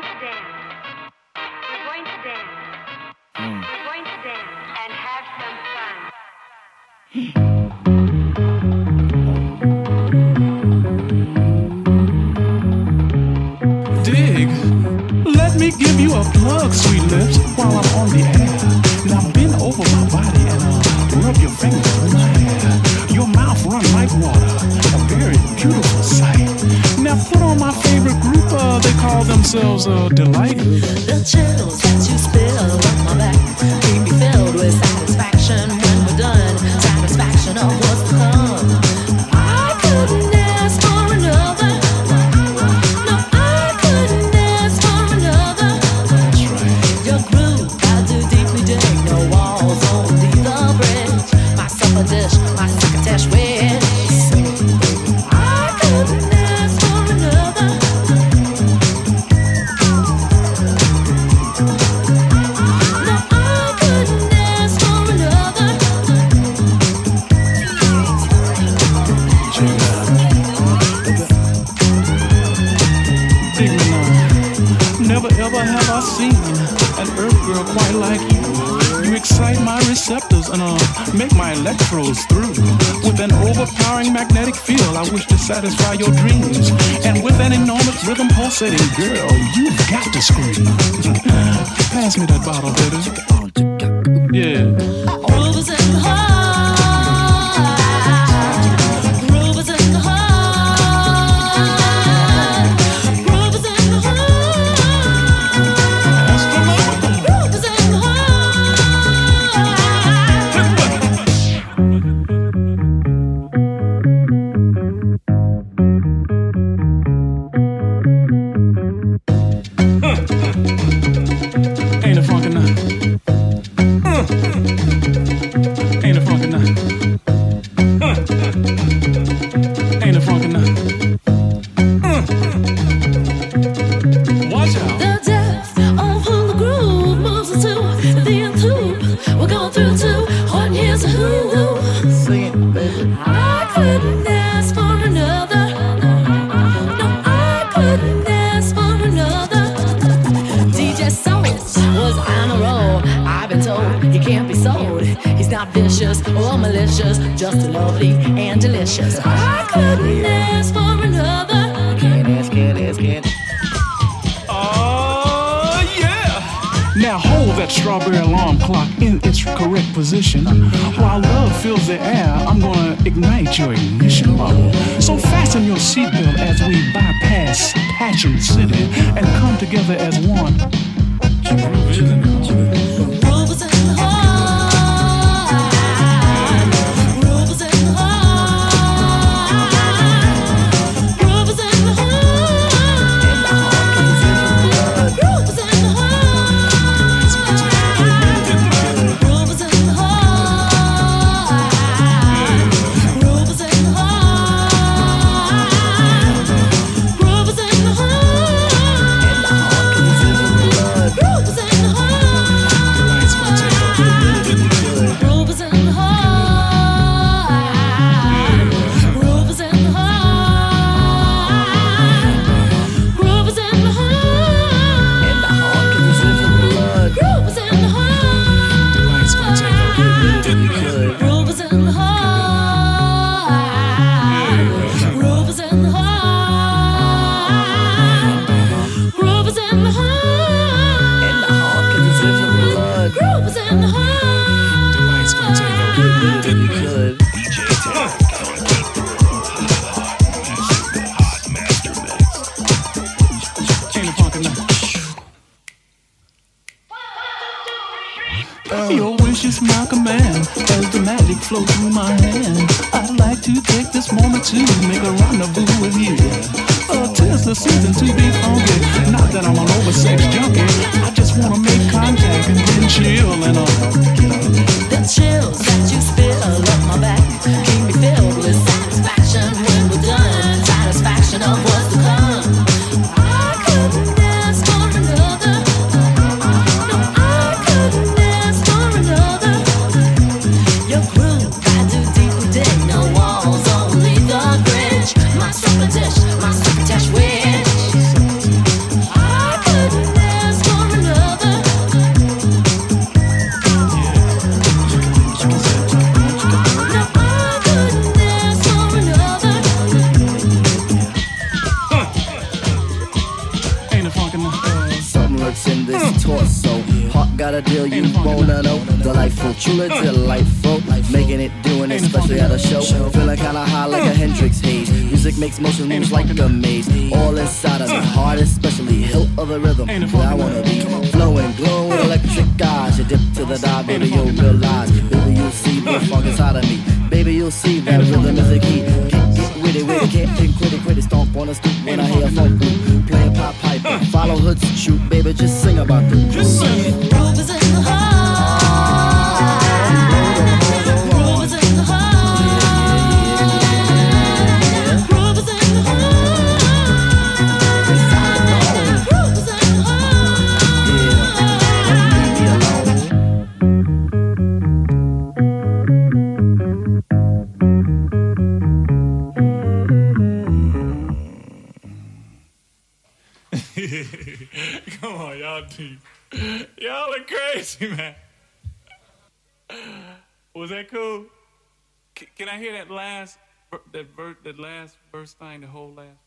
going to dance. We're going to dance. Hmm. We're going to dance and have some fun. Dig. Let me give you a plug, sweet lips, while I'm on the air. Themselves uh, Deee-Lite. The chills that you spill Never ever have I seen an earth girl quite like you. You excite my receptors and uh, make my electrodes through. With an overpowering magnetic field, I wish to satisfy your dreams. And with an enormous rhythm pulsating, girl, you've got to scream. Pass me that bottle, baby. Yeah. Groove is in the not vicious or malicious, just lovely and delicious. I couldn't ask for another. Can't ask, can't ask, can't. Oh, yeah. Now hold that strawberry alarm clock in its correct position. While love fills the air, I'm gonna ignite your ignition bubble. So fasten your seatbelt as we bypass Passion City and come together as one. My command as the magic flows through my hand. I'd like to take this moment to make a rendezvous with you. Uh, tis the season to be funky. Not that I'm an oversex junkie. I just wanna make contact and then chill and uh, The chills that you torso. Heart got a deal you wanna know. Delightful, truly delightful. Making it, doing it, especially at a show. Feeling kinda high like a Hendrix haze. Music makes motion moves like a maze. All inside of me, heart especially. Hilt of the rhythm, where I wanna be. Flowing, glowing electric eyes. You dip to the dive, baby, you'll realize. Baby, you'll see the funk inside of me. Baby, you'll see that rhythm is a key. Can't get with it, with it, can't think, quit it, quit it. Stomp on the stoop when I hear a funk group. Playing pop follow hoods, shoot, baby, just sing about the Just sing. Groove Come on, y'all deep. Y'all are crazy, man. Was that cool? C- can I hear that last, that ver- that last verse thing, the whole last?